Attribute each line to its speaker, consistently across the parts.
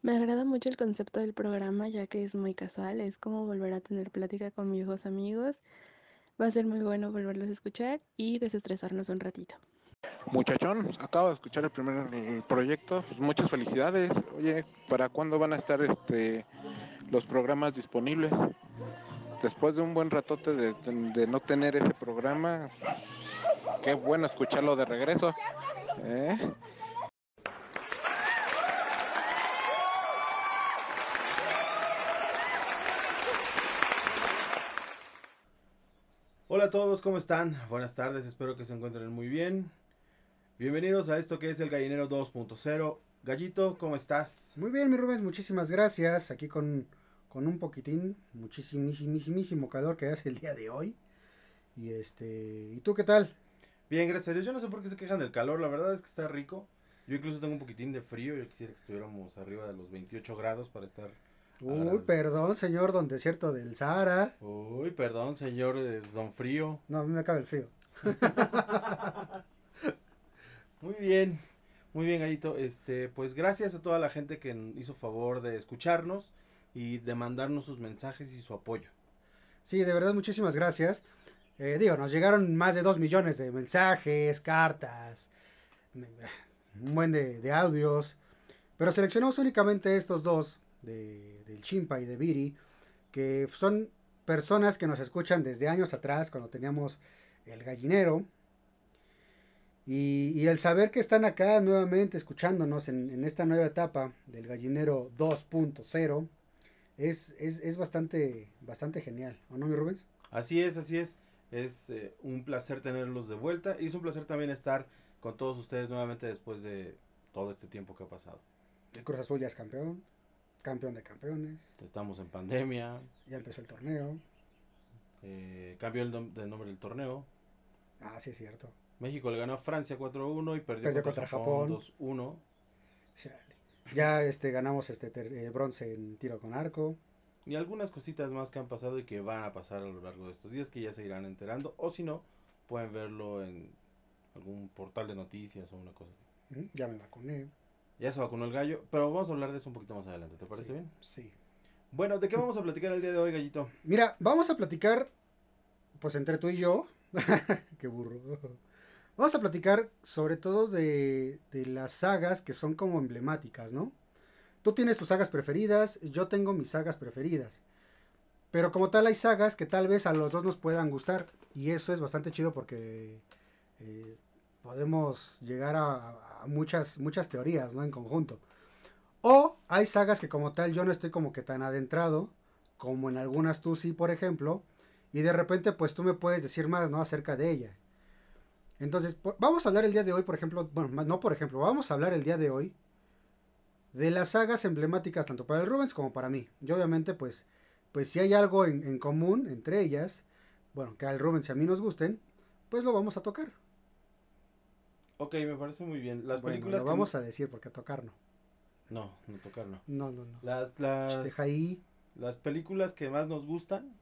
Speaker 1: Me agrada mucho el concepto del programa, ya que es muy casual, es como volver a tener plática con viejos amigos. Va a ser muy bueno volverlos a escuchar y desestresarnos un ratito.
Speaker 2: Muchachón, acabo de escuchar el primer proyecto, pues muchas felicidades. Oye, ¿para cuándo van a estar este los programas disponibles? Después de un buen ratote de no tener ese programa, qué bueno escucharlo de regreso. ¿eh?
Speaker 3: Hola a todos, ¿cómo están? Buenas tardes, espero que se encuentren muy bien. Bienvenidos a esto que es el Gallinero 2.0. Gallito, ¿cómo estás?
Speaker 4: Muy bien, mi Rubén, muchísimas gracias. Aquí con, con un poquitín, muchísimísimo calor que hace el día de hoy. Y este, ¿y tú qué tal?
Speaker 3: Bien, gracias a Dios. Yo no sé por qué se quejan del calor, la verdad es que está rico. Yo incluso tengo un poquitín de frío, yo quisiera que estuviéramos arriba de los 28 grados para estar...
Speaker 4: Uy, perdón, señor don desierto del Sahara.
Speaker 3: Uy, perdón, señor eh, Don Frío.
Speaker 4: No, a mí me acaba el frío.
Speaker 3: Muy bien, muy bien, Gallito. Este, pues gracias a toda la gente que hizo favor de escucharnos y de mandarnos sus mensajes y su apoyo.
Speaker 4: Sí, de verdad, muchísimas gracias. Eh, digo, nos llegaron más de dos millones de mensajes, cartas, un buen de, de audios. Pero seleccionamos únicamente estos dos, de, del Chimpa y de Viri, que son personas que nos escuchan desde años atrás, cuando teníamos el gallinero. Y, y el saber que están acá nuevamente escuchándonos en, en esta nueva etapa del gallinero 2.0 es, es, es bastante, bastante genial, ¿o no, mi Rubens?
Speaker 3: Así es, así es. Es eh, un placer tenerlos de vuelta y es un placer también estar con todos ustedes nuevamente después de todo este tiempo que ha pasado.
Speaker 4: El Cruz Azul ya es campeón, campeón de campeones,
Speaker 3: Estamos en pandemia,
Speaker 4: ya empezó el torneo.
Speaker 3: eh, cambió el nom- nombre del torneo.
Speaker 4: Ah, sí es cierto.
Speaker 3: México le ganó a Francia 4-1 y perdió,
Speaker 4: Perdió
Speaker 3: contra,
Speaker 4: contra
Speaker 3: Japón,
Speaker 4: Japón.
Speaker 3: 2-1.
Speaker 4: Chale. Ya este, ganamos este eh, bronce en tiro con arco.
Speaker 3: Y algunas cositas más que han pasado y que van a pasar a lo largo de estos días que ya se irán enterando. O si no, pueden verlo en algún portal de noticias o una cosa así.
Speaker 4: Ya me vacuné.
Speaker 3: Ya se vacunó el gallo, pero vamos a hablar de eso un poquito más adelante, ¿te parece
Speaker 4: Sí,
Speaker 3: bien?
Speaker 4: Sí.
Speaker 3: Bueno, ¿de qué vamos a platicar el día de hoy, gallito?
Speaker 4: Mira, vamos a platicar, pues entre tú y yo. Qué burro. Vamos a platicar sobre todo de, de las sagas que son como emblemáticas, ¿no? Tú tienes tus sagas preferidas, yo tengo mis sagas preferidas. Pero como tal hay sagas que tal vez a los dos nos puedan gustar. Y eso es bastante chido porque eh, podemos llegar a, muchas, muchas teorías, ¿no? En conjunto. O hay sagas que como tal yo no estoy como que tan adentrado, como en algunas tú sí, por ejemplo, y de repente pues tú me puedes decir más, ¿no? Acerca de ella. Entonces, vamos a hablar el día de hoy, por ejemplo, bueno, no por ejemplo, vamos a hablar el día de hoy de las sagas emblemáticas tanto para el Rubens como para mí. Y obviamente pues, pues si hay algo en, en común entre ellas, bueno, que al Rubens y a mí nos gusten, pues lo vamos a tocar.
Speaker 3: Ok, me parece muy bien. Las
Speaker 4: Bueno,
Speaker 3: películas
Speaker 4: lo
Speaker 3: que-
Speaker 4: vamos a decir porque tocar no.
Speaker 3: No, no tocar no.
Speaker 4: No, no, no.
Speaker 3: Las, las,
Speaker 4: Deja ahí.
Speaker 3: las películas que más nos gustan,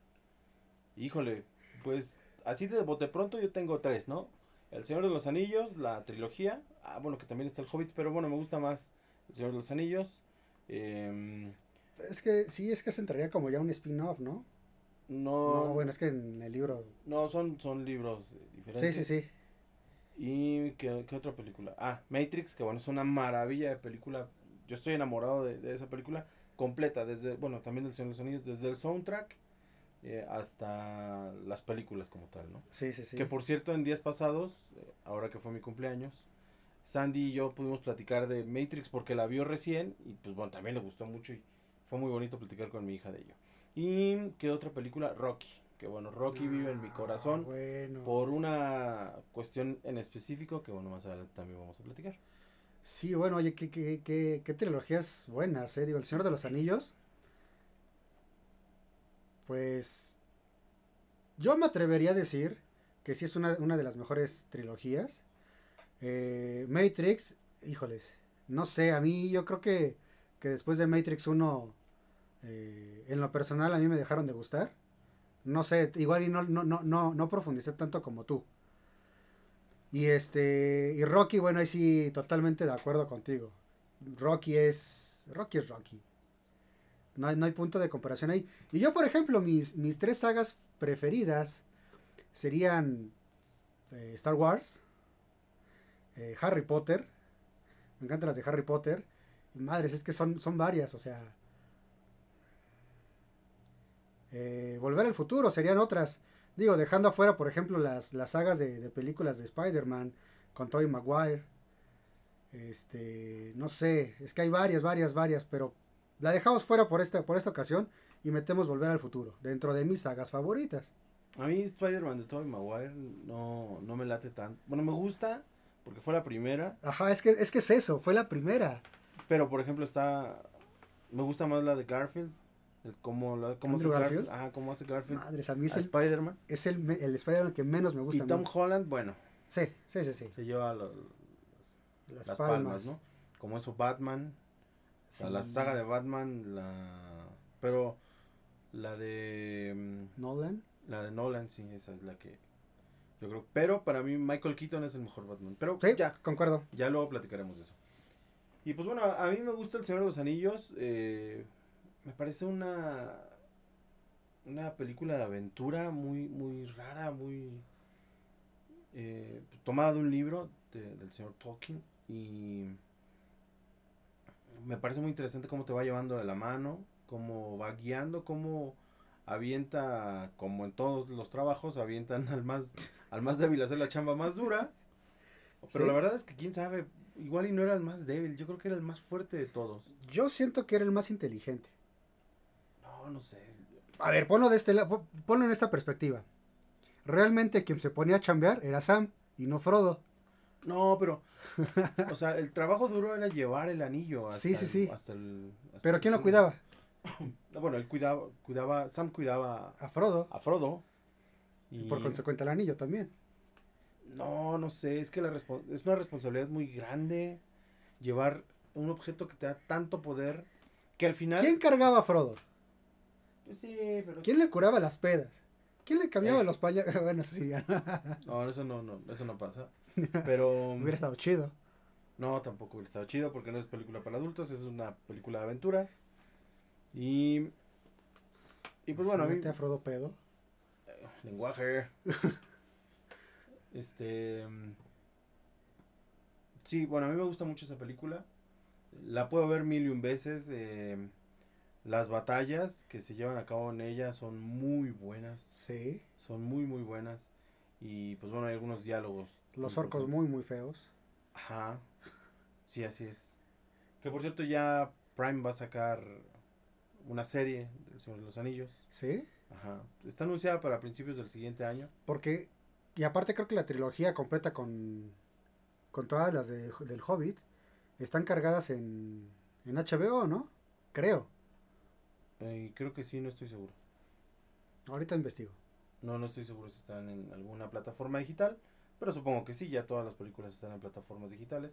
Speaker 3: híjole, pues así de bote pronto yo tengo tres, ¿no? El Señor de los Anillos, la trilogía, ah, bueno, que también está el Hobbit, pero bueno, me gusta más El Señor de los Anillos. em,
Speaker 4: Es que sí, es que se entraría como ya un spin-off, ¿no?
Speaker 3: no,
Speaker 4: No, bueno, es que en el libro.
Speaker 3: no, son, son libros eh,
Speaker 4: Sí,
Speaker 3: diferentes.
Speaker 4: sí, sí.
Speaker 3: ¿Y qué, qué otra película? Ah, Matrix, que bueno, es una maravilla de película. Yo estoy enamorado de, de esa película completa, desde, bueno, también del Señor de los Anillos, desde el soundtrack eh, hasta las películas como tal, ¿no?
Speaker 4: Sí, sí, sí.
Speaker 3: Que por cierto, en días pasados, eh, ahora que fue mi cumpleaños, Sandy y yo pudimos platicar de Matrix porque la vio recién y pues bueno, también le gustó mucho y fue muy bonito platicar con mi hija de ello. ¿Y qué otra película? Rocky. Que bueno, Rocky vive en mi
Speaker 4: Ah,
Speaker 3: corazón
Speaker 4: Bueno.
Speaker 3: por una cuestión en específico que bueno, más adelante también vamos a platicar.
Speaker 4: Sí, bueno, oye, qué, qué, qué, qué trilogías buenas, ¿eh? Digo, El Señor de los Anillos. Pues. Yo me atrevería a decir que sí es una, una de las mejores trilogías. Eh, Matrix, híjoles, no sé, a mí yo creo que, que después de Matrix 1, eh, en lo personal a mí me dejaron de gustar. No sé, igual y no, no, no, no, no profundicé tanto como tú. Y este, y Rocky, bueno, ahí sí, totalmente de acuerdo contigo. Rocky es, Rocky es Rocky. No hay, no hay punto de comparación ahí. Y yo, por ejemplo, mis, mis tres sagas preferidas serían eh, Star Wars, eh, Harry Potter. Me encantan las de Harry Potter. Madres, es que son, son varias, o sea. Eh, Volver al futuro serían otras. Digo, dejando afuera, por ejemplo, las, las sagas de, de películas de Spider-Man con Tobey Maguire. Este, no sé, es que hay varias, varias, varias, pero la dejamos fuera por esta, por esta ocasión y metemos Volver al futuro dentro de mis sagas favoritas.
Speaker 3: A mí Spider-Man de Tobey Maguire no, no me late tanto. Bueno, me gusta porque fue la primera,
Speaker 4: Ajá, es que es que es eso, fue la primera.
Speaker 3: pero por ejemplo está... Me gusta más la de Garfield. El cómo, cómo hace
Speaker 4: ¿Andrew
Speaker 3: Garfield.
Speaker 4: Garfield?
Speaker 3: Ajá, cómo hace Garfield.
Speaker 4: Madres, a mí es
Speaker 3: a
Speaker 4: el,
Speaker 3: Spider-Man.
Speaker 4: es el, el Spider-Man que menos me gusta.
Speaker 3: Y
Speaker 4: a mí.
Speaker 3: Tom Holland, bueno,
Speaker 4: Sí, sí, sí, sí.
Speaker 3: se lleva los-
Speaker 4: Las,
Speaker 3: las
Speaker 4: palmas.
Speaker 3: palmas, ¿no? Como eso Batman. Sea, la
Speaker 4: Sí.
Speaker 3: saga de Batman, la... Pero la de... mm,
Speaker 4: Nolan.
Speaker 3: La de Nolan, sí, esa es la que... Yo creo. Pero para mí Michael Keaton es el mejor Batman. Pero
Speaker 4: Sí,
Speaker 3: ya,
Speaker 4: concuerdo.
Speaker 3: ya luego platicaremos de eso. Y pues bueno, a mí me gusta El Señor de los Anillos. eh, me parece una... Una película de aventura muy, muy rara, muy... eh, tomada de un libro de- del señor Tolkien. Y me parece muy interesante cómo te va llevando de la mano, cómo va guiando, cómo avienta, como en todos los trabajos, avientan al más, al más débil a hacer la chamba más dura. Pero
Speaker 4: Sí.
Speaker 3: la verdad es que quién sabe, igual y no era el más débil, yo creo que era el más fuerte de todos.
Speaker 4: Yo siento que era el más inteligente.
Speaker 3: No, no sé.
Speaker 4: A ver, ponlo de este lado, ponlo en esta perspectiva. Realmente quien se ponía a chambear era Sam y no Frodo.
Speaker 3: No, pero, o sea, el trabajo duro era llevar el anillo hasta
Speaker 4: Sí, sí,
Speaker 3: el-
Speaker 4: sí.
Speaker 3: hasta el- hasta
Speaker 4: Pero
Speaker 3: el
Speaker 4: ¿quién lo cuidaba?
Speaker 3: Bueno, él cuidaba, cuidaba, Sam cuidaba
Speaker 4: A Frodo.
Speaker 3: a Frodo.
Speaker 4: Y por consecuente el anillo también.
Speaker 3: No, no sé, es que la es una responsabilidad muy grande llevar un objeto que te da tanto poder que al final...
Speaker 4: ¿Quién cargaba a Frodo?
Speaker 3: Pues sí, pero...
Speaker 4: ¿Quién le curaba las pedas? ¿Quién le cambiaba
Speaker 3: Eh.
Speaker 4: los pañales? Bueno, eso sí, ya no.
Speaker 3: No, eso no, no, eso no pasa. Pero...
Speaker 4: hubiera estado chido.
Speaker 3: No, tampoco hubiera estado chido porque no es película para adultos, es una película de aventuras. Y... Y pues bueno, a mí...
Speaker 4: Frodo pedo.
Speaker 3: Lenguaje. este. Sí, bueno, a mí me gusta mucho esa película. La puedo ver mil y un veces. eh, las batallas que se llevan a cabo en ella son muy buenas.
Speaker 4: Sí.
Speaker 3: Son muy, muy buenas. Y pues bueno, hay algunos diálogos.
Speaker 4: Los orcos muy, muy feos.
Speaker 3: Ajá. Sí, así es. Que por cierto, ya Prime va a sacar una serie del Señor de los Anillos.
Speaker 4: Sí.
Speaker 3: Ajá. Está anunciada para principios del siguiente año.
Speaker 4: Porque, y aparte creo que la trilogía completa con, con todas las de- del Hobbit están cargadas en, en HBO, ¿no? Creo.
Speaker 3: Eh, creo que sí, no estoy seguro.
Speaker 4: Ahorita investigo.
Speaker 3: No, no estoy seguro si están en alguna plataforma digital. Pero supongo que sí, ya todas las películas están en plataformas digitales.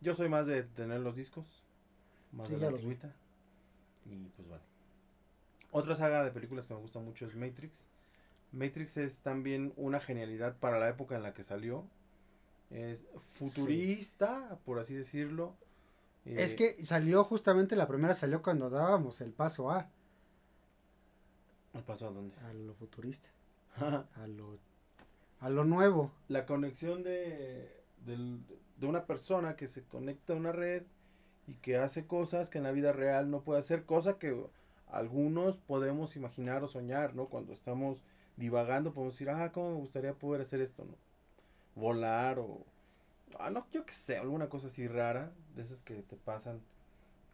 Speaker 3: Yo soy más de tener los discos. Más
Speaker 4: Sí,
Speaker 3: de la antigüita. Y pues bueno. Otra saga de películas que me gusta mucho es Matrix. Matrix es también una genialidad para la época en la que salió. Es futurista, por así decirlo.
Speaker 4: es
Speaker 3: Eh,
Speaker 4: que salió justamente, la primera salió cuando dábamos el paso a,
Speaker 3: ¿Me pasó a dónde?
Speaker 4: a lo futurista, a lo, a lo nuevo.
Speaker 3: la conexión de, de una persona que se conecta a una red y que hace cosas que en la vida real no puede hacer, cosa que algunos podemos imaginar o soñar, ¿no? Cuando estamos divagando podemos decir, ah, ¿cómo me gustaría poder hacer esto, ¿no? Volar o, ah, no, yo qué sé, alguna cosa así rara, de esas que te pasan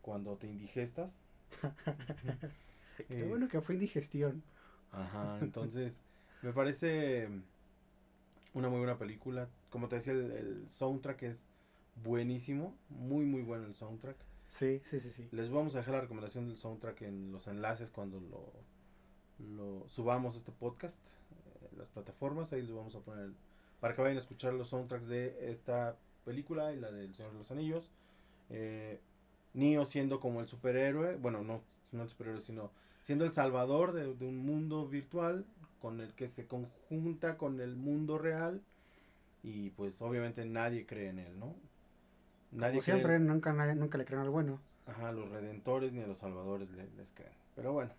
Speaker 3: cuando te indigestas.
Speaker 4: Qué
Speaker 3: Eh,
Speaker 4: bueno que fue indigestión.
Speaker 3: Ajá, entonces me parece una muy buena película. Como te decía, el, el soundtrack es buenísimo, muy muy bueno el soundtrack.
Speaker 4: Sí, sí, sí, sí.
Speaker 3: Les vamos a dejar la recomendación del soundtrack en los enlaces cuando lo, lo subamos este podcast eh, en las plataformas. Ahí les vamos a poner para que vayan a escuchar los soundtracks de esta película y la del Señor de los Anillos. Eh, Neo siendo como el superhéroe, bueno, no, no el superhéroe, sino siendo el salvador de, de un mundo virtual con el que se conjunta con el mundo real y pues obviamente nadie cree en él, ¿no? Nadie
Speaker 4: Como
Speaker 3: cree-
Speaker 4: siempre, nunca, nadie- nunca le creen al bueno.
Speaker 3: ajá, a los redentores ni a los salvadores le- les creen. Pero bueno,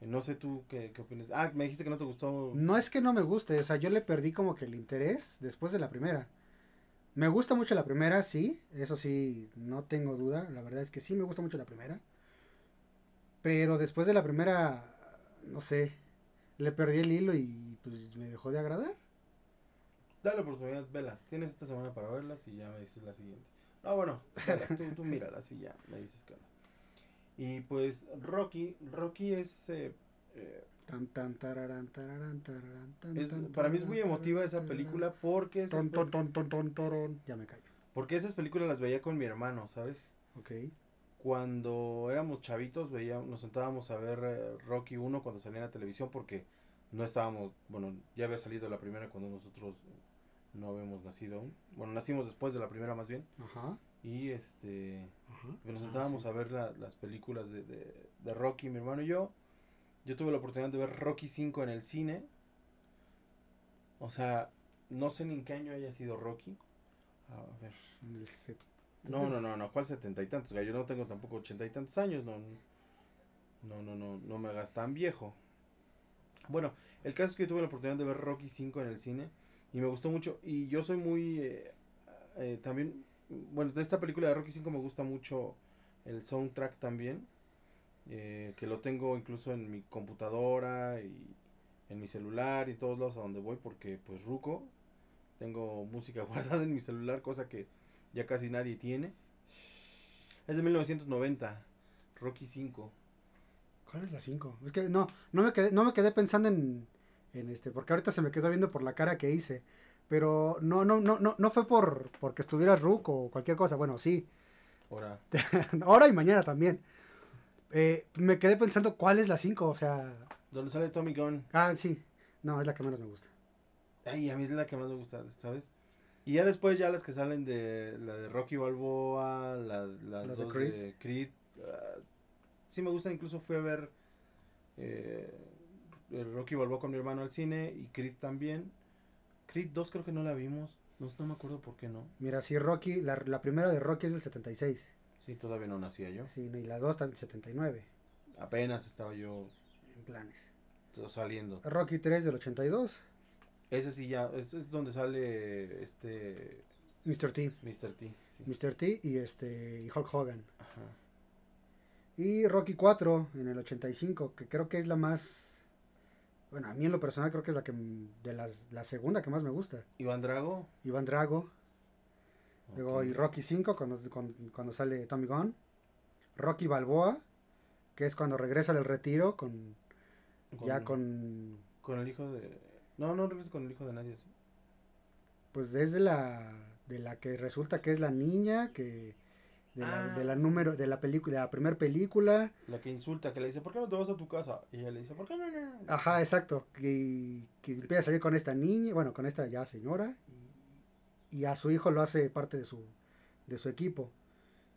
Speaker 3: eh, no sé tú qué, qué opinas. Ah, me dijiste que no te gustó.
Speaker 4: No es que no me guste, o sea, yo le perdí como que el interés después de la primera. Me gusta mucho la primera, sí, eso sí, no tengo duda, la verdad es que sí me gusta mucho la primera. Pero después de la primera, no sé, le perdí el hilo y pues me dejó de agradar.
Speaker 3: Dale oportunidad, velas. Tienes esta semana para verlas y ya me dices la siguiente. No, bueno, velas, tú, tú míralas y ya me dices qué onda. Y pues Rocky, Rocky es, eh, eh,
Speaker 4: Tan, tan, tararán, tararán, tararán, tan,
Speaker 3: es-
Speaker 4: tan,
Speaker 3: para mí es muy emotiva esa película porque
Speaker 4: Ton, ton, ton, ton, ton, torón. Ya me callo.
Speaker 3: porque esas películas las veía con mi hermano, ¿sabes?
Speaker 4: Ok.
Speaker 3: Cuando éramos chavitos veía, nos sentábamos a ver eh, Rocky 1 cuando salía en la televisión porque no estábamos, bueno, ya había salido la primera cuando nosotros no habíamos nacido aún. Bueno, nacimos después de la primera más bien.
Speaker 4: Ajá.
Speaker 3: Y este
Speaker 4: ajá.
Speaker 3: nos
Speaker 4: Ah,
Speaker 3: sentábamos
Speaker 4: sí.
Speaker 3: a ver la- las películas de, de, de Rocky, mi hermano y yo. Yo tuve la oportunidad de ver Rocky 5 en el cine. O sea, no sé ni en qué año haya sido Rocky. A ver.
Speaker 4: En el set-
Speaker 3: No, no, no, no, ¿cuál setenta y tantos? Yo no tengo tampoco ochenta y tantos años, no, no, no, no, no me hagas tan viejo. Bueno, el caso es que yo tuve la oportunidad de ver Rocky 5 en el cine y me gustó mucho. Y yo soy muy, eh, eh, también, bueno, de esta película de Rocky 5 me gusta mucho el soundtrack también, eh, que lo tengo incluso en mi computadora y en mi celular y todos lados a donde voy porque pues Ruco, tengo música guardada en mi celular, cosa que ya casi nadie tiene. Es de 1990, Rocky 5.
Speaker 4: ¿Cuál es la 5? Es que no, no me quedé, no me quedé pensando en, en este, porque ahorita se me quedó viendo por la cara que hice. Pero no, no, no, no, no fue por porque estuviera Rook o cualquier cosa. Bueno, sí.
Speaker 3: Ahora,
Speaker 4: Ahora y mañana también. Eh, me quedé pensando cuál es la 5. O sea.
Speaker 3: donde sale Tommy Gunn.
Speaker 4: Ah, sí. No, es la que menos me gusta.
Speaker 3: Ay, a mí es la que más me gusta, ¿sabes? Y ya después ya las que salen de la de Rocky Balboa, la- las,
Speaker 4: Las de
Speaker 3: dos
Speaker 4: Creed.
Speaker 3: de Creed. ah, sí me gustan, incluso fui a ver eh, el Rocky Balboa con mi hermano al cine y Creed también. Creed 2 creo que no la vimos, no, no me acuerdo por qué no.
Speaker 4: Mira, sí, Rocky, la, la primera de Rocky es del 76.
Speaker 3: Sí, todavía no nacía yo.
Speaker 4: Sí, y la 2 también 79.
Speaker 3: Apenas estaba yo
Speaker 4: En planes.
Speaker 3: saliendo.
Speaker 4: Rocky 3 del 82.
Speaker 3: Ese sí ya, ese es donde sale este
Speaker 4: Mr. T.
Speaker 3: Mr. T. sí.
Speaker 4: Mr. T y este y Hulk Hogan.
Speaker 3: Ajá.
Speaker 4: Y Rocky 4 en el 85, que creo que es la más... Bueno, a mí en lo personal creo que es la que de las, la segunda que más me gusta.
Speaker 3: Iván Drago.
Speaker 4: Iván Drago. Luego y Rocky 5 cuando, cuando, cuando sale Tommy Gunn. Rocky Balboa, que es cuando regresa del retiro con, ya con...
Speaker 3: con el hijo de. No, no regresa con el hijo de nadie. ¿sí?
Speaker 4: Pues desde la... De la que resulta que es la niña, que... De la,
Speaker 3: Ah,
Speaker 4: de la
Speaker 3: sí.
Speaker 4: número, de la película, de la primera película.
Speaker 3: La que insulta, que le dice, ¿por qué no te vas a tu casa? Y ella le dice, ¿por qué no? no, no?".
Speaker 4: Ajá, exacto. Que, que empieza a salir con esta niña, bueno, con esta ya señora. Y, y a su hijo lo hace parte de su, de su equipo.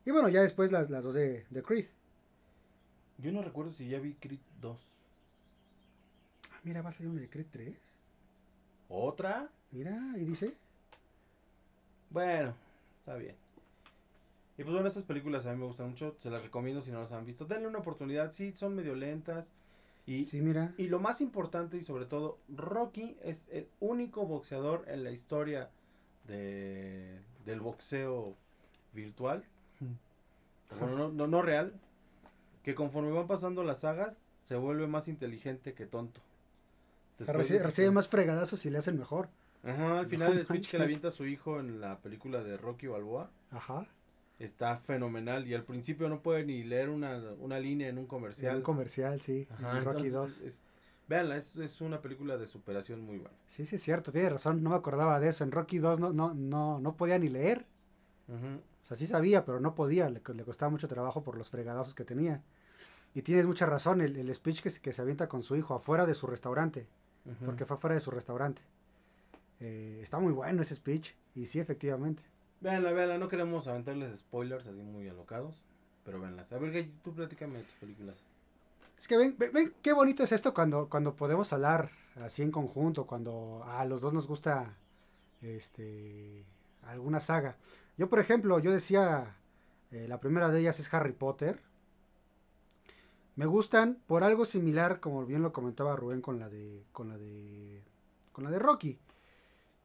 Speaker 4: Y bueno, ya después las, las dos de, de Creed.
Speaker 3: Yo no recuerdo si ya vi Creed 2.
Speaker 4: Ah, mira, va a salir una de Creed 3.
Speaker 3: ¿Otra?
Speaker 4: Mira, y dice.
Speaker 3: Bueno, está bien. Y pues bueno, estas películas a mí me gustan mucho. Se las recomiendo si no las han visto. Denle una oportunidad. Sí, son medio lentas. Y,
Speaker 4: Sí, mira.
Speaker 3: y lo más importante y sobre todo, Rocky es el único boxeador en la historia de, del boxeo virtual. Bueno, no, no, no real. Que conforme van pasando las sagas, se vuelve más inteligente que tonto.
Speaker 4: Recibe, más fregadazos y le hacen mejor.
Speaker 3: Ajá, al final
Speaker 4: No
Speaker 3: el speech que le avienta a su hijo en la película de Rocky Balboa
Speaker 4: Ajá.
Speaker 3: está fenomenal. Y al principio no puede ni leer una, una línea en un
Speaker 4: En
Speaker 3: comercial.
Speaker 4: un comercial, sí.
Speaker 3: Ajá,
Speaker 4: en Rocky
Speaker 3: entonces
Speaker 4: 2.
Speaker 3: es- véanla, es, es una película de superación muy buena.
Speaker 4: Sí, sí, es cierto, tiene razón. No me acordaba de eso. En Rocky 2 no, no, no, no podía ni leer.
Speaker 3: Ujú.
Speaker 4: O sea, sí sabía, pero no podía. Le, le costaba mucho trabajo por los fregadazos que tenía. Y tienes mucha razón, el, el speech que, que se avienta con su hijo afuera de su restaurante. Porque fue afuera de su restaurante. Eh, está muy bueno ese speech. Y sí, efectivamente.
Speaker 3: Véanla, véanla, no queremos aventarles spoilers así muy alocados, pero véanlas. A ver, tú platícame tus películas.
Speaker 4: Es que ven, ven, ven qué bonito es esto cuando, cuando podemos hablar así en conjunto, cuando a los dos nos gusta este alguna saga. Yo, por ejemplo, yo decía Eh, la primera de ellas es Harry Potter. Me gustan por algo similar, como bien lo comentaba Rubén con la de. con la de. con la de Rocky.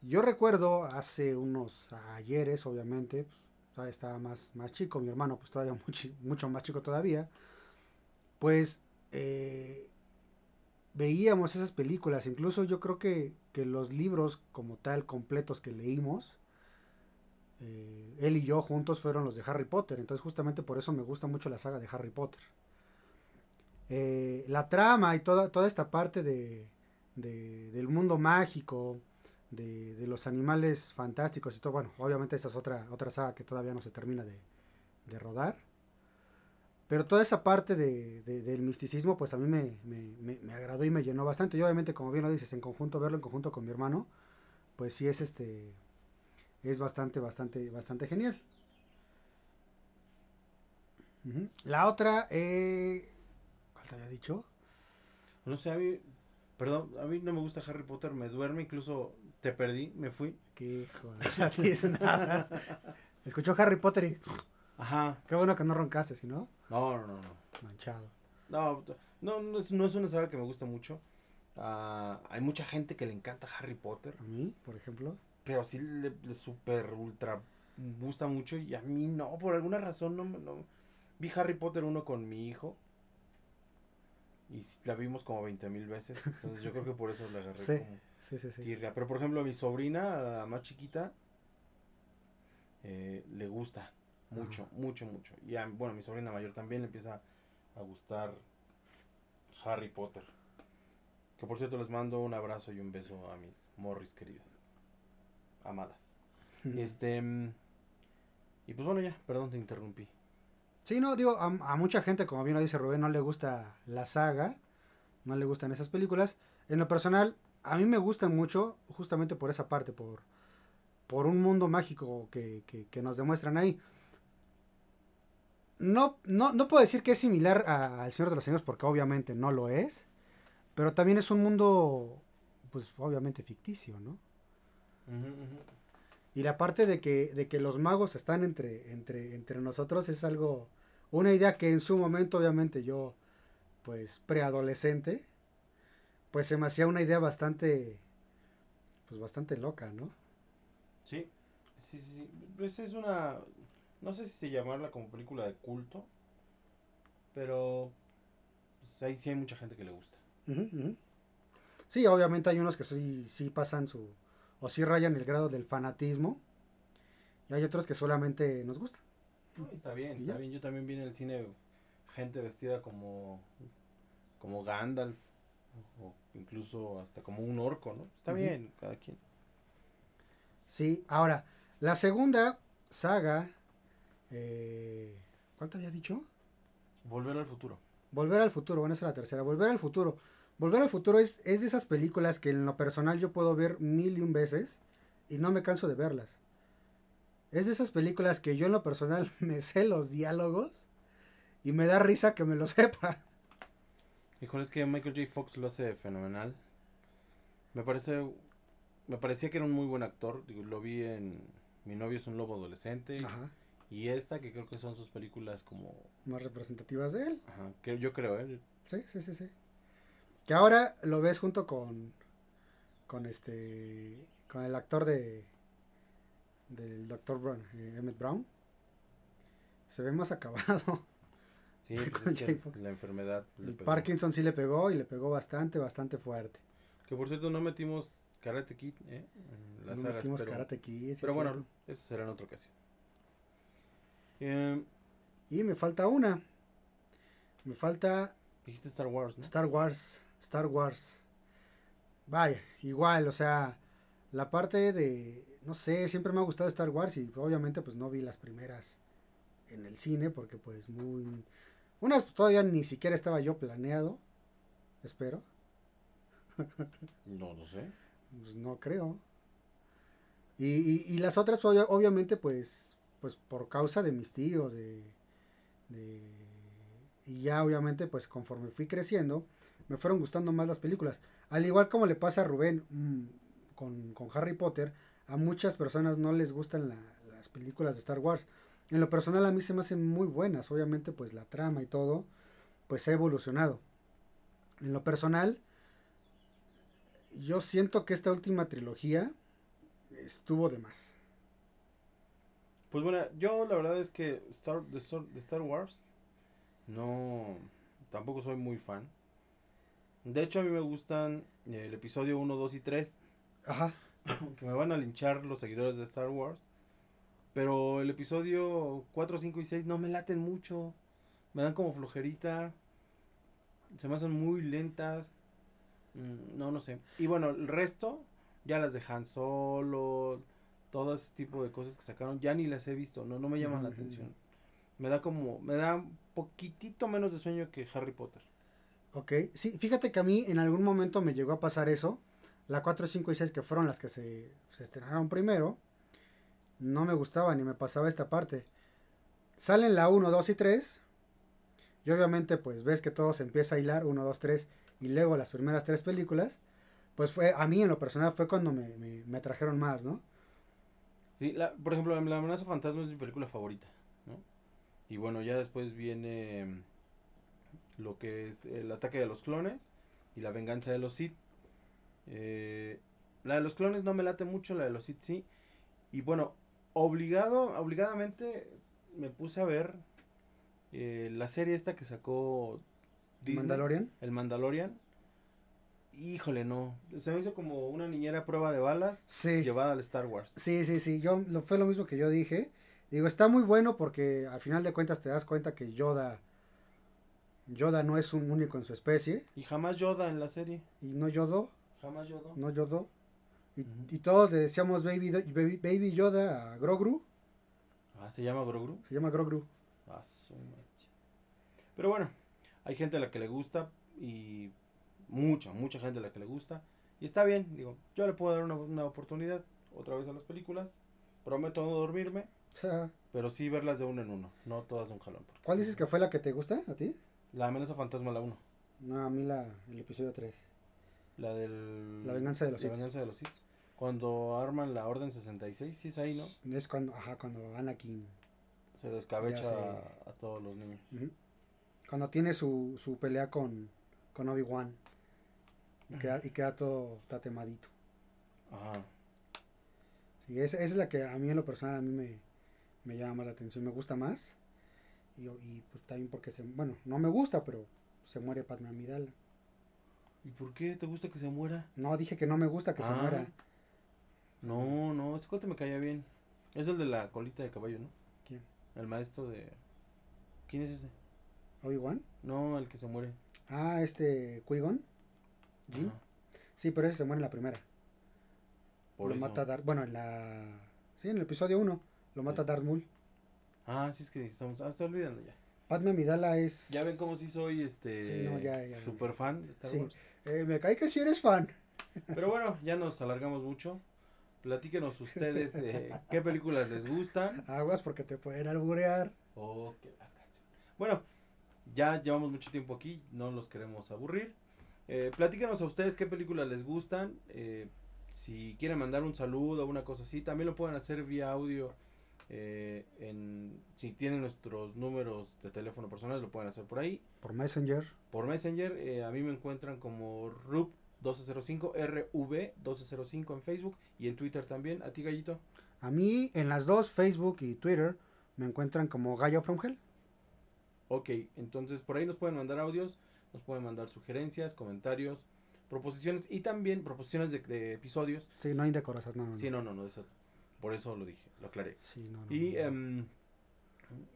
Speaker 4: Yo recuerdo hace unos ayeres, obviamente, pues, estaba más, más chico, mi hermano pues todavía mucho, mucho más chico todavía, pues eh, veíamos esas películas, incluso yo creo que, que, los libros como tal completos que leímos, eh, él y yo juntos fueron los de Harry Potter, entonces justamente por eso me gusta mucho la saga de Harry Potter. Eh, la trama y toda, toda esta parte de, de, del mundo mágico, de, de, los animales fantásticos y todo. Bueno, obviamente esa es otra, otra saga que todavía no se termina de, de rodar. Pero toda esa parte de, del misticismo, pues a mí me, me, me, agradó y me llenó bastante. Y obviamente, como bien lo dices, en conjunto, verlo en conjunto con mi hermano, pues sí es este. Es bastante, bastante, bastante genial. La otra, eh, ¿cuál te había dicho?
Speaker 3: No sé, a mí, perdón, a mí no me gusta Harry Potter, me duerme, incluso te perdí, me fui.
Speaker 4: Qué joder, nada. Escuchó Harry Potter y.
Speaker 3: Ajá.
Speaker 4: Qué bueno que no roncaste, si no.
Speaker 3: No, no, no, no.
Speaker 4: Manchado.
Speaker 3: No, no, no es, no es una saga que me gusta mucho. Uh, hay mucha gente que le encanta Harry Potter.
Speaker 4: A mí, por ejemplo.
Speaker 3: Pero sí le, le super ultra gusta mucho y a mí no, por alguna razón no, no. Vi Harry Potter 1 con mi hijo. Y la vimos como 20 mil veces. Entonces yo creo que por eso la agarré
Speaker 4: sí,
Speaker 3: como
Speaker 4: sí, sí.
Speaker 3: Pero por ejemplo a mi sobrina, a la más chiquita, eh, le gusta mucho, Ajá. mucho, mucho. Y a, bueno, a mi sobrina mayor también le empieza a gustar Harry Potter. Que por cierto les mando un abrazo y un beso a mis morris queridas. Amadas. este... Y pues bueno ya, perdón, te interrumpí.
Speaker 4: Sí, no, digo, a, mucha gente, como bien lo dice Rubén, no le gusta la saga, no le gustan esas películas. En lo personal, a mí me gustan mucho justamente por esa parte, por, por un mundo mágico que, que, que nos demuestran ahí. No, no, no, puedo decir que es similar al Señor de los Anillos porque obviamente no lo es, pero también es un mundo, pues obviamente ficticio, ¿no? Y la parte de que, de que los magos están entre, entre, entre nosotros es algo, una idea que en su momento obviamente yo, pues preadolescente, pues se me hacía una idea bastante, pues bastante loca, ¿no?
Speaker 3: Sí, sí, sí, pues es una, no sé si se llamarla como película de culto, pero pues ahí sí hay mucha gente que le gusta.
Speaker 4: Uh -huh, uh -huh. Sí, obviamente hay unos que sí, sí pasan su, o sí rayan el grado del fanatismo. Y hay otros que solamente nos gusta.
Speaker 3: No, está bien, está bien. Yo también vi en el cine gente vestida como, como Gandalf, o incluso hasta como un orco, ¿no? Está uh -huh. bien, cada quien.
Speaker 4: Sí, ahora, la segunda saga, eh, ¿cuál te había dicho?
Speaker 3: Volver al futuro.
Speaker 4: Volver al futuro, bueno, esa es la tercera. Volver al futuro. Volver al futuro es, es de esas películas que en lo personal yo puedo ver mil y un veces y no me canso de verlas. Es de esas películas que yo en lo personal me sé los diálogos y me da risa que me lo sepa.
Speaker 3: Híjole, es que Michael J. Fox lo hace fenomenal. Me parece. Me parecía que era un muy buen actor. Lo vi en Mi novio es un lobo adolescente.
Speaker 4: Ajá.
Speaker 3: Y esta, que creo que son sus películas como.
Speaker 4: Más representativas de él.
Speaker 3: Ajá, que yo creo, ¿eh?
Speaker 4: Sí, sí, sí, sí. Que ahora lo ves junto con. Con este. Con el actor de. Del Dr. Brown, eh, Emmett Brown. Se ve más acabado.
Speaker 3: Sí, pues es que la enfermedad.
Speaker 4: El Parkinson sí le pegó y le pegó bastante, bastante fuerte.
Speaker 3: Que por cierto no metimos Karate Kid, ¿eh?
Speaker 4: En las no sagas, metimos pero, Karate Kid. Sí
Speaker 3: pero bueno, cierto. eso será en otra ocasión.
Speaker 4: Eh, y me falta una. Me falta.
Speaker 3: Dijiste Star Wars, ¿no?
Speaker 4: Star Wars. Star Wars. Vaya, igual, o sea, la parte de, no sé, siempre me ha gustado Star Wars y obviamente pues no vi las primeras en el cine porque pues muy... Unas todavía ni siquiera estaba yo planeado, espero.
Speaker 3: No, no sé.
Speaker 4: Pues no creo. Y, y, y las otras obviamente pues, pues por causa de mis tíos, de, de... Y ya obviamente pues conforme fui creciendo, me fueron gustando más las películas. Al igual como le pasa a Rubén mmm, con, con, Harry Potter, a muchas personas no les gustan la, las películas de Star Wars. En lo personal a mí se me hacen muy buenas. Obviamente pues la trama y todo pues ha evolucionado. En lo personal yo siento que esta última trilogía estuvo de más.
Speaker 3: Pues bueno, yo la verdad es que Star, de, Star, de Star Wars no tampoco soy muy fan. De hecho a mí me gustan el episodio 1, 2 y 3.
Speaker 4: Ajá.
Speaker 3: que me van a linchar los seguidores de Star Wars. Pero el episodio 4, 5 y 6 no me laten mucho. Me dan como flojerita. Se me hacen muy lentas. Mm, no, no sé. Y bueno, el resto, ya las de Han Solo, todo ese tipo de cosas que sacaron, ya ni las he visto. No, no me llaman la
Speaker 4: Ujú.
Speaker 3: atención. Me da como, me da un poquitito menos de sueño que Harry Potter.
Speaker 4: Ok, sí, fíjate que a mí en algún momento me llegó a pasar eso. La 4, 5 y 6 que fueron las que se, se estrenaron primero, no me gustaban y me pasaba esta parte. Salen la 1, 2 y 3. Y obviamente pues ves que todo se empieza a hilar, 1, 2, 3 y luego las primeras tres películas. Pues fue, a mí en lo personal fue cuando me, me, me atrajeron más, ¿no?
Speaker 3: Sí, la- por ejemplo, La amenaza fantasma es mi película favorita, ¿no? Y bueno, ya después viene lo que es el ataque de los clones y la venganza de los Sith. Eh, la de los clones no me late mucho, la de los Sith sí. Y bueno, obligado, obligadamente me puse a ver eh, la serie esta que sacó Disney,
Speaker 4: Mandalorian.
Speaker 3: el Mandalorian. Híjole, no. Se me hizo como una niñera a prueba de balas
Speaker 4: Sí.
Speaker 3: llevada al Star Wars.
Speaker 4: Sí, sí, sí, yo lo, fue lo mismo que yo dije. Digo, está muy bueno porque al final de cuentas te das cuenta que Yoda Yoda no es un único en su especie
Speaker 3: Y jamás Yoda en la serie.
Speaker 4: y no Yodo,
Speaker 3: Jamás Yoda.
Speaker 4: no Yodo. Y, y todos le decíamos baby, baby, Baby Yoda a Grogru,
Speaker 3: Ah, se llama Grogru.
Speaker 4: se llama Grogru.
Speaker 3: Ah. Pero bueno, hay gente a la que le gusta y mucha, mucha gente a la que le gusta. Y está bien, digo, yo le puedo dar una, una oportunidad otra vez a las películas. Prometo no dormirme,
Speaker 4: O sea,
Speaker 3: pero sí verlas de uno en uno, no todas de un jalón.
Speaker 4: ¿Cuál dices que fue la que te gusta a ti?
Speaker 3: La amenaza fantasma la 1.
Speaker 4: No, a mí la, el episodio 3.
Speaker 3: La del...
Speaker 4: La venganza de los
Speaker 3: La
Speaker 4: Sith.
Speaker 3: venganza de los Sith. Cuando arman la Orden 66, sí es ahí, ¿no?
Speaker 4: Es cuando, ajá, cuando Anakin,
Speaker 3: Se descabecha
Speaker 4: Ya sé.
Speaker 3: a, a todos los niños.
Speaker 4: ujú, cuando tiene su, su pelea con, con Obi-Wan y queda, y queda todo tatemadito.
Speaker 3: Ajá.
Speaker 4: Sí, esa, esa es la que a mí en lo personal a mí me, me llama más la atención, me gusta más. Y, y, pues también porque se, bueno, no me gusta, pero se muere Padme Amidala.
Speaker 3: ¿Y por qué te gusta que se muera?
Speaker 4: No, dije que no me gusta que se
Speaker 3: Ah.
Speaker 4: muera.
Speaker 3: No, no, ese cuate me caía bien. Es el de la colita de caballo, ¿no?
Speaker 4: ¿Quién?
Speaker 3: El maestro de... ¿Quién es ese?
Speaker 4: ¿Obi-Wan?
Speaker 3: No, el que se muere.
Speaker 4: Ah, este. Jin.
Speaker 3: Ajá,
Speaker 4: Sí, pero ese se muere en la primera.
Speaker 3: Por
Speaker 4: lo
Speaker 3: eso.
Speaker 4: mata Dar bueno, en la... Sí, en el episodio 1. Lo mata
Speaker 3: Es-
Speaker 4: Darth Maul.
Speaker 3: Ah, sí, es que estamos... Ah, estoy olvidando ya.
Speaker 4: Padme Amidala es...
Speaker 3: Ya ven cómo sí soy, este...
Speaker 4: Sí, no, ya, ya.
Speaker 3: Super fan de Star
Speaker 4: Sí.
Speaker 3: Wars.
Speaker 4: Eh, me cae que si eres fan.
Speaker 3: Pero bueno, ya nos alargamos mucho. Platíquenos ustedes eh, qué películas les gustan.
Speaker 4: Aguas porque te pueden alburear.
Speaker 3: Oh, qué la canción. Bueno, ya llevamos mucho tiempo aquí, no los queremos aburrir. Eh, platíquenos a ustedes qué películas les gustan. eh, si quieren mandar un saludo o una cosa así, también lo pueden hacer vía audio. Eh, en, si tienen nuestros números de teléfono personales, lo pueden hacer por ahí.
Speaker 4: Por Messenger.
Speaker 3: Por Messenger, eh, a mí me encuentran como RUB 1205, RV 1205 en Facebook y en Twitter también. ¿A ti, Gallito?
Speaker 4: A mí en las dos, Facebook y Twitter, me encuentran como Gallo from Hell.
Speaker 3: Ok, entonces por ahí nos pueden mandar audios, nos pueden mandar sugerencias, comentarios, proposiciones y también proposiciones de, de episodios.
Speaker 4: Sí, no hay decorosas, no. no,
Speaker 3: Sí, no, no, no, eso, por eso lo dije, lo aclaré.
Speaker 4: Sí, no, no,
Speaker 3: Y em,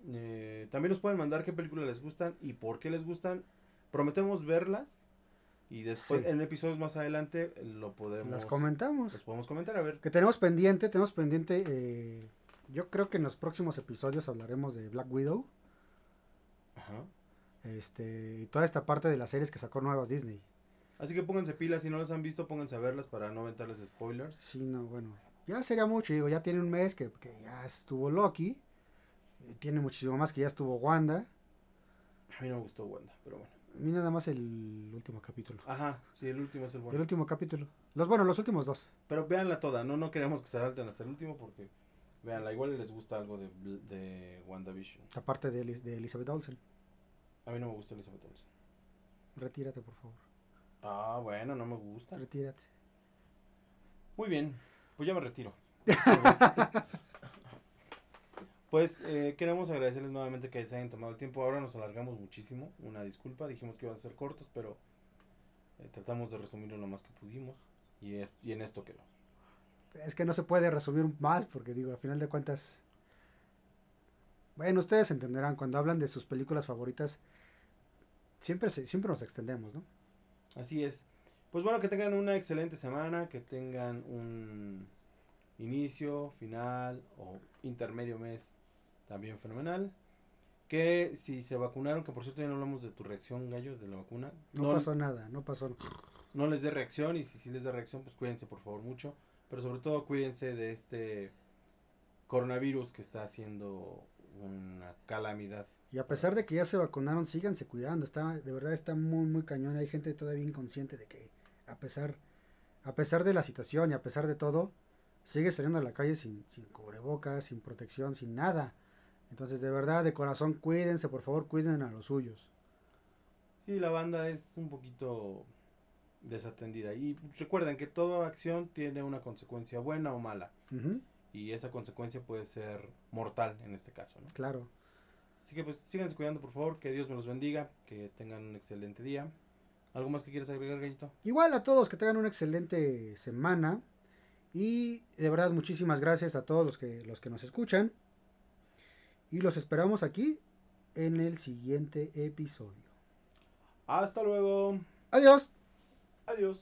Speaker 3: eh, también nos pueden mandar qué películas les gustan y por qué les gustan. Prometemos verlas y después
Speaker 4: Sí.
Speaker 3: en episodios más adelante lo podemos,
Speaker 4: Las comentamos.
Speaker 3: los podemos comentar. A ver,
Speaker 4: Que tenemos pendiente, tenemos pendiente. eh, yo creo que en los próximos episodios hablaremos de Black Widow.
Speaker 3: Ajá.
Speaker 4: Este, y toda esta parte de las series que sacó nuevas Disney.
Speaker 3: Así que pónganse pilas, si no las han visto, pónganse a verlas para no aventarles spoilers.
Speaker 4: Sí, no, bueno. Ya sería mucho, digo, ya tiene un mes que, que ya estuvo Loki. eh, Tiene muchísimo más que ya estuvo Wanda.
Speaker 3: A mí no me gustó Wanda, pero bueno.
Speaker 4: A mí nada más el último capítulo.
Speaker 3: Ajá, sí, el último es el
Speaker 4: El
Speaker 3: bueno.
Speaker 4: último capítulo. Los, bueno, los últimos dos.
Speaker 3: Pero véanla toda, no, no queremos que se salten hasta el último porque Veanla, igual les gusta algo de, de WandaVision.
Speaker 4: Aparte de, de Elizabeth Olsen.
Speaker 3: A mí no me gusta Elizabeth Olsen.
Speaker 4: Retírate, por favor.
Speaker 3: Ah, bueno, no me gusta.
Speaker 4: Retírate.
Speaker 3: Muy bien, pues ya me retiro. Pues eh, queremos agradecerles nuevamente que se hayan tomado el tiempo. Ahora nos alargamos muchísimo. Una disculpa, dijimos que iban a ser cortos, pero eh, tratamos de resumirlo lo más que pudimos. Y, es, y en esto quedó.
Speaker 4: Es que no se puede resumir más porque digo, a final de cuentas... Bueno, ustedes entenderán, cuando hablan de sus películas favoritas, siempre, se, siempre nos extendemos, ¿no?
Speaker 3: Así es. Pues bueno, que tengan una excelente semana, que tengan un inicio, final o intermedio mes también fenomenal. Que si se vacunaron, que por cierto ya no hablamos de tu reacción, gallo, de la vacuna.
Speaker 4: No, pasó nada, no pasó.
Speaker 3: no les dé reacción y si sí les da reacción, pues cuídense por favor mucho. Pero sobre todo cuídense de este coronavirus que está haciendo una calamidad.
Speaker 4: Y a pesar de que ya se vacunaron, síganse cuidando. Está, de verdad está muy, muy cañón. Hay gente todavía inconsciente de que a pesar, a pesar de la situación y a pesar de todo, sigue saliendo a la calle sin, sin cubrebocas, sin protección, sin nada. Entonces, de verdad, de corazón, cuídense, por favor, cuiden a los suyos.
Speaker 3: Sí, la banda es un poquito desatendida. Y recuerden que toda acción tiene una consecuencia buena o mala. Y esa consecuencia puede ser mortal en este caso, ¿no?
Speaker 4: claro.
Speaker 3: Así que pues síganse cuidando por favor, que Dios me los bendiga, que tengan un excelente día. ¿Algo más que quieras agregar, Gallito?
Speaker 4: Igual a todos que tengan una excelente semana. Y de verdad, muchísimas gracias a todos los que, los que nos escuchan. Y los esperamos aquí en el siguiente episodio.
Speaker 3: Hasta luego.
Speaker 4: Adiós.
Speaker 3: Adiós.